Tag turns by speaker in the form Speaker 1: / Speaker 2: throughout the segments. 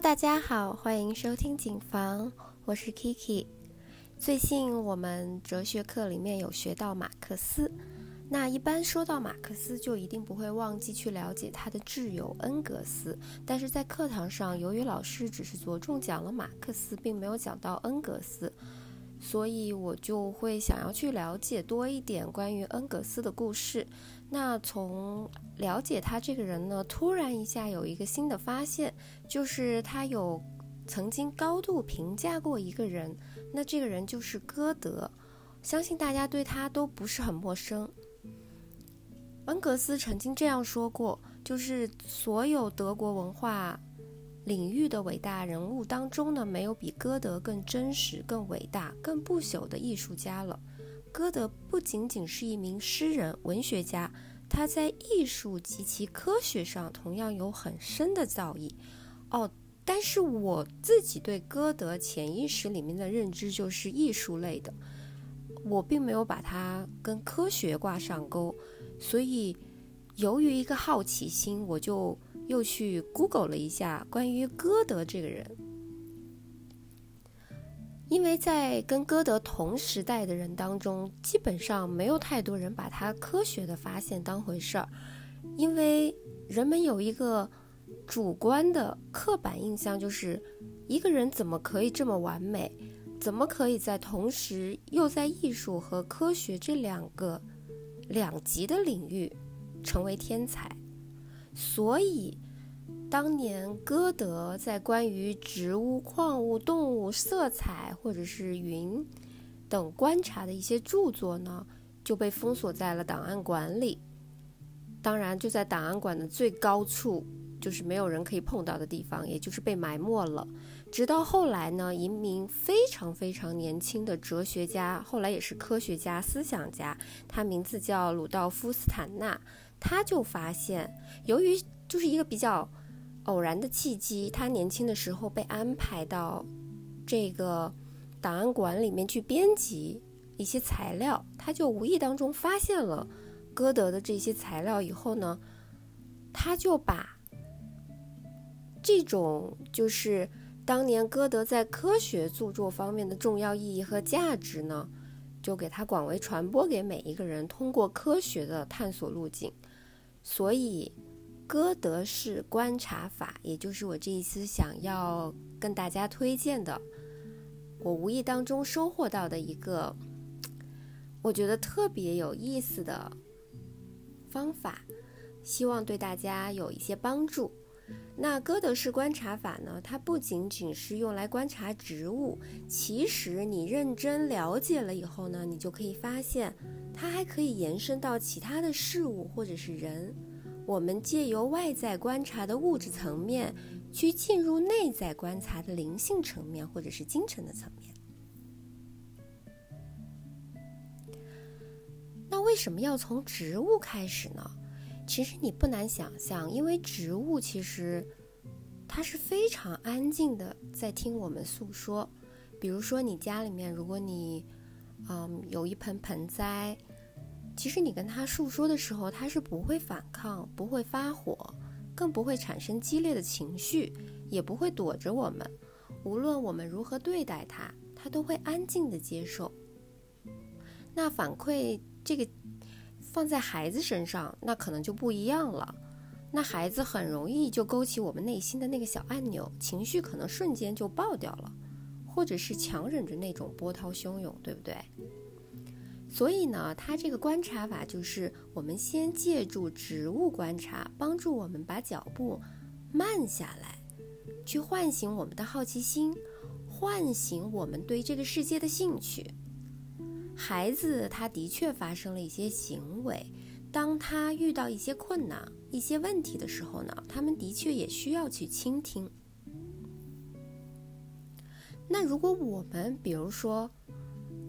Speaker 1: 大家好，欢迎收听警房，我是 Kiki。最近我们哲学课里面有学到马克思，那一般说到马克思，就一定不会忘记去了解他的挚友恩格斯。但是在课堂上，由于老师只是着重讲了马克思，并没有讲到恩格斯，所以我就会想要去了解多一点关于恩格斯的故事。那从了解他这个人呢，突然一下有一个新的发现，就是他有曾经高度评价过一个人，那这个人就是歌德，相信大家对他都不是很陌生。恩格斯曾经这样说过，就是所有德国文化领域的伟大人物当中呢，没有比歌德更真实、更伟大、更不朽的艺术家了。歌德不仅仅是一名诗人、文学家，他在艺术及其科学上同样有很深的造诣。哦，但是我自己对歌德潜意识里面的认知就是艺术类的，我并没有把它跟科学挂上钩。所以，由于一个好奇心，我就又去 Google 了一下关于歌德这个人。因为在跟歌德同时代的人当中，基本上没有太多人把他科学的发现当回事儿，因为人们有一个主观的刻板印象，就是一个人怎么可以这么完美，怎么可以在同时又在艺术和科学这两个两极的领域成为天才，所以。当年歌德在关于植物、矿物、动物、色彩或者是云等观察的一些著作呢，就被封锁在了档案馆里。当然，就在档案馆的最高处，就是没有人可以碰到的地方，也就是被埋没了。直到后来呢，一名非常非常年轻的哲学家，后来也是科学家、思想家，他名字叫鲁道夫·斯坦纳，他就发现，由于就是一个比较。偶然的契机，他年轻的时候被安排到这个档案馆里面去编辑一些材料，他就无意当中发现了歌德的这些材料以后呢，他就把这种就是当年歌德在科学著作方面的重要意义和价值呢，就给他广为传播给每一个人，通过科学的探索路径，所以。歌德式观察法，也就是我这一次想要跟大家推荐的，我无意当中收获到的一个，我觉得特别有意思的方法，希望对大家有一些帮助。那歌德式观察法呢，它不仅仅是用来观察植物，其实你认真了解了以后呢，你就可以发现，它还可以延伸到其他的事物或者是人。我们借由外在观察的物质层面，去进入内在观察的灵性层面，或者是精神的层面。那为什么要从植物开始呢？其实你不难想象，因为植物其实它是非常安静的，在听我们诉说。比如说，你家里面，如果你嗯有一盆盆栽。其实你跟他诉说的时候，他是不会反抗，不会发火，更不会产生激烈的情绪，也不会躲着我们。无论我们如何对待他，他都会安静的接受。那反馈这个放在孩子身上，那可能就不一样了。那孩子很容易就勾起我们内心的那个小按钮，情绪可能瞬间就爆掉了，或者是强忍着那种波涛汹涌，对不对？所以呢，它这个观察法就是我们先借助植物观察，帮助我们把脚步慢下来，去唤醒我们的好奇心，唤醒我们对这个世界的兴趣。孩子他的确发生了一些行为，当他遇到一些困难、一些问题的时候呢，他们的确也需要去倾听。那如果我们比如说，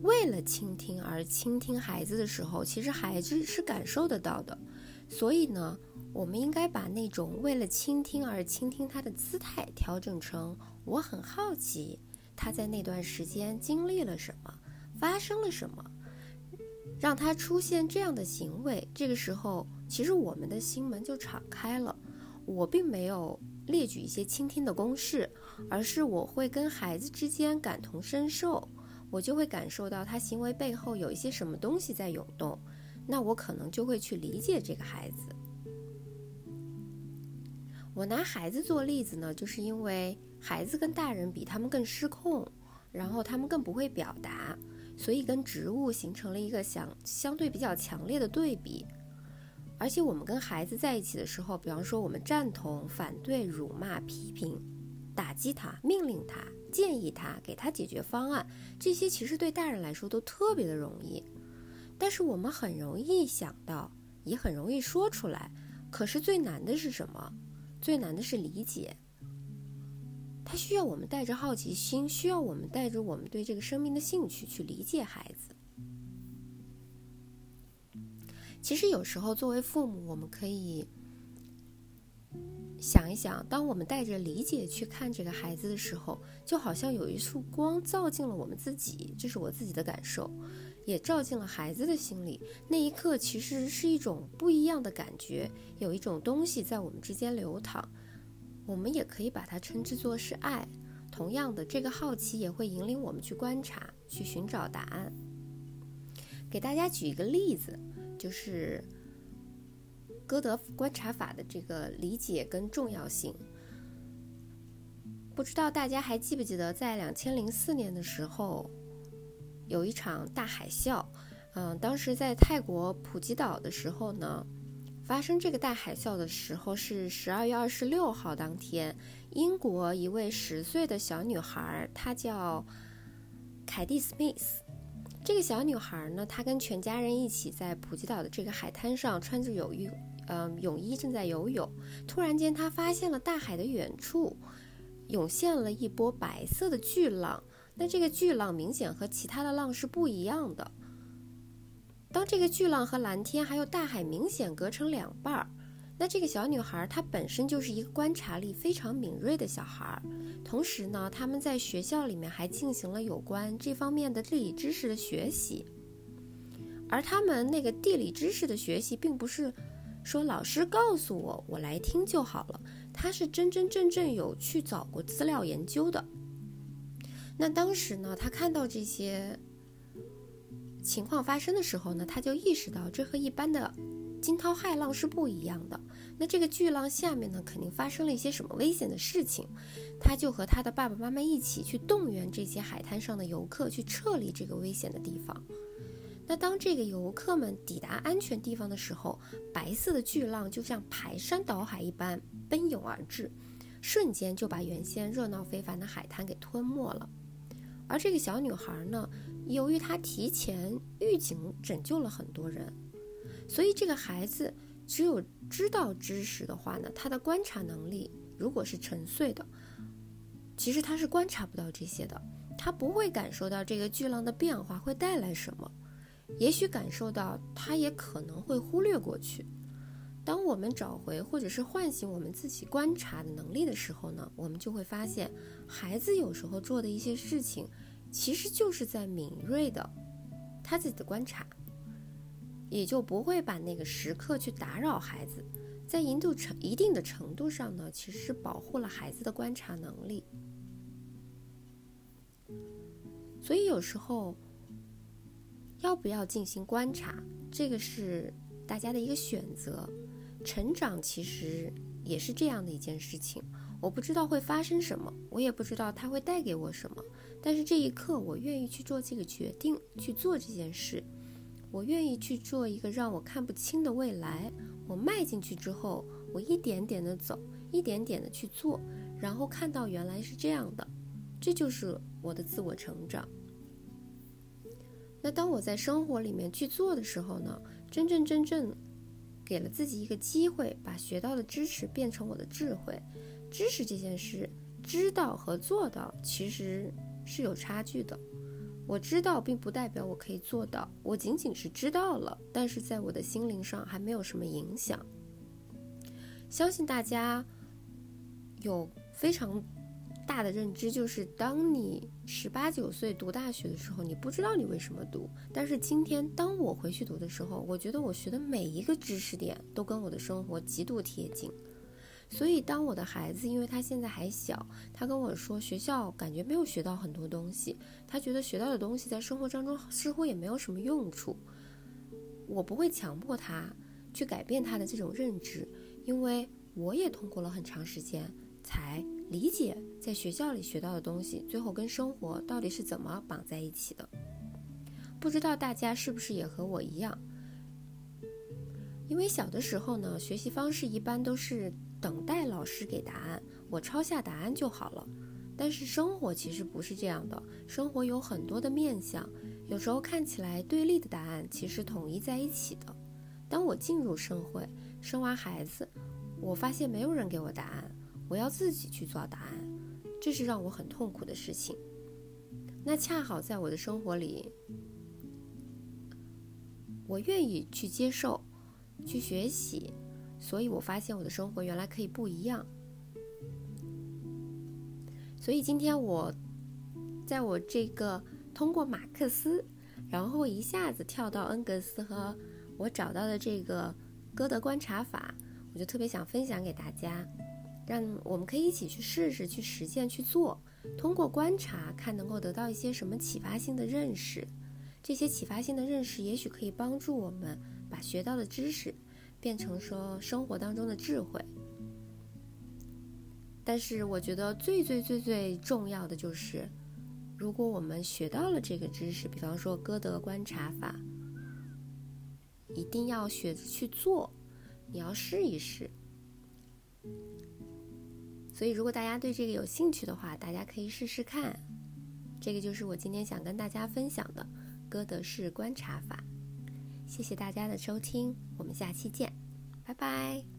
Speaker 1: 为了倾听而倾听孩子的时候，其实孩子是感受得到的。所以呢，我们应该把那种为了倾听而倾听他的姿态调整成：我很好奇他在那段时间经历了什么，发生了什么，让他出现这样的行为。这个时候，其实我们的心门就敞开了。我并没有列举一些倾听的公式，而是我会跟孩子之间感同身受，我就会感受到他行为背后有一些什么东西在涌动，那我可能就会去理解这个孩子。我拿孩子做例子呢，就是因为孩子跟大人比，他们更失控，然后他们更不会表达，所以跟植物形成了一个相相对比较强烈的对比。而且我们跟孩子在一起的时候，比方说我们赞同、反对、辱骂、批评、打击他、命令他、建议他、给他解决方案，这些其实对大人来说都特别的容易。但是我们很容易想到，也很容易说出来。可是最难的是什么？最难的是理解。他需要我们带着好奇心，需要我们带着我们对这个生命的兴趣去理解孩子。其实有时候，作为父母，我们可以想一想：当我们带着理解去看这个孩子的时候，就好像有一束光照进了我们自己，这是我自己的感受，也照进了孩子的心里。那一刻，其实是一种不一样的感觉，有一种东西在我们之间流淌。我们也可以把它称之作是爱。同样的，这个好奇也会引领我们去观察，去寻找答案。给大家举一个例子。就是歌德观察法的这个理解跟重要性，不知道大家还记不记得，在两千零四年的时候，有一场大海啸。嗯，当时在泰国普吉岛的时候呢，发生这个大海啸的时候是十二月二十六号当天，英国一位十岁的小女孩，她叫凯蒂·斯密斯。这个小女孩呢，她跟全家人一起在普吉岛的这个海滩上，穿着泳衣，嗯，泳衣正在游泳。突然间，他发现了大海的远处涌现了一波白色的巨浪。那这个巨浪明显和其他的浪是不一样的。当这个巨浪和蓝天还有大海明显隔成两半儿。那这个小女孩，她本身就是一个观察力非常敏锐的小孩儿，同时呢，他们在学校里面还进行了有关这方面的地理知识的学习。而他们那个地理知识的学习，并不是说老师告诉我，我来听就好了，他是真真正正有去找过资料研究的。那当时呢，他看到这些情况发生的时候呢，他就意识到这和一般的。惊涛骇浪是不一样的，那这个巨浪下面呢，肯定发生了一些什么危险的事情。他就和他的爸爸妈妈一起去动员这些海滩上的游客去撤离这个危险的地方。那当这个游客们抵达安全地方的时候，白色的巨浪就像排山倒海一般奔涌而至，瞬间就把原先热闹非凡的海滩给吞没了。而这个小女孩呢，由于她提前预警，拯救了很多人。所以，这个孩子只有知道知识的话呢，他的观察能力如果是沉睡的，其实他是观察不到这些的，他不会感受到这个巨浪的变化会带来什么，也许感受到，他也可能会忽略过去。当我们找回或者是唤醒我们自己观察的能力的时候呢，我们就会发现，孩子有时候做的一些事情，其实就是在敏锐的他自己的观察。也就不会把那个时刻去打扰孩子，在一度程一定的程度上呢，其实是保护了孩子的观察能力。所以有时候要不要进行观察，这个是大家的一个选择。成长其实也是这样的一件事情，我不知道会发生什么，我也不知道它会带给我什么，但是这一刻我愿意去做这个决定，去做这件事。我愿意去做一个让我看不清的未来。我迈进去之后，我一点点的走，一点点的去做，然后看到原来是这样的，这就是我的自我成长。那当我在生活里面去做的时候呢，真正真正给了自己一个机会，把学到的知识变成我的智慧。知识这件事，知道和做到其实是有差距的。我知道，并不代表我可以做到。我仅仅是知道了，但是在我的心灵上还没有什么影响。相信大家有非常大的认知，就是当你十八九岁读大学的时候，你不知道你为什么读。但是今天，当我回去读的时候，我觉得我学的每一个知识点都跟我的生活极度贴近。所以，当我的孩子，因为他现在还小，他跟我说学校感觉没有学到很多东西，他觉得学到的东西在生活当中似乎也没有什么用处。我不会强迫他去改变他的这种认知，因为我也通过了很长时间才理解在学校里学到的东西，最后跟生活到底是怎么绑在一起的。不知道大家是不是也和我一样？因为小的时候呢，学习方式一般都是。等待老师给答案，我抄下答案就好了。但是生活其实不是这样的，生活有很多的面相，有时候看起来对立的答案其实统一在一起的。当我进入社会，生完孩子，我发现没有人给我答案，我要自己去做答案，这是让我很痛苦的事情。那恰好在我的生活里，我愿意去接受，去学习。所以我发现我的生活原来可以不一样。所以今天我，在我这个通过马克思，然后一下子跳到恩格斯和我找到的这个歌德观察法，我就特别想分享给大家，让我们可以一起去试试、去实践、去做。通过观察，看能够得到一些什么启发性的认识。这些启发性的认识，也许可以帮助我们把学到的知识。变成说生活当中的智慧，但是我觉得最最最最重要的就是，如果我们学到了这个知识，比方说歌德观察法，一定要学着去做，你要试一试。所以，如果大家对这个有兴趣的话，大家可以试试看。这个就是我今天想跟大家分享的歌德式观察法。谢谢大家的收听，我们下期见，拜拜。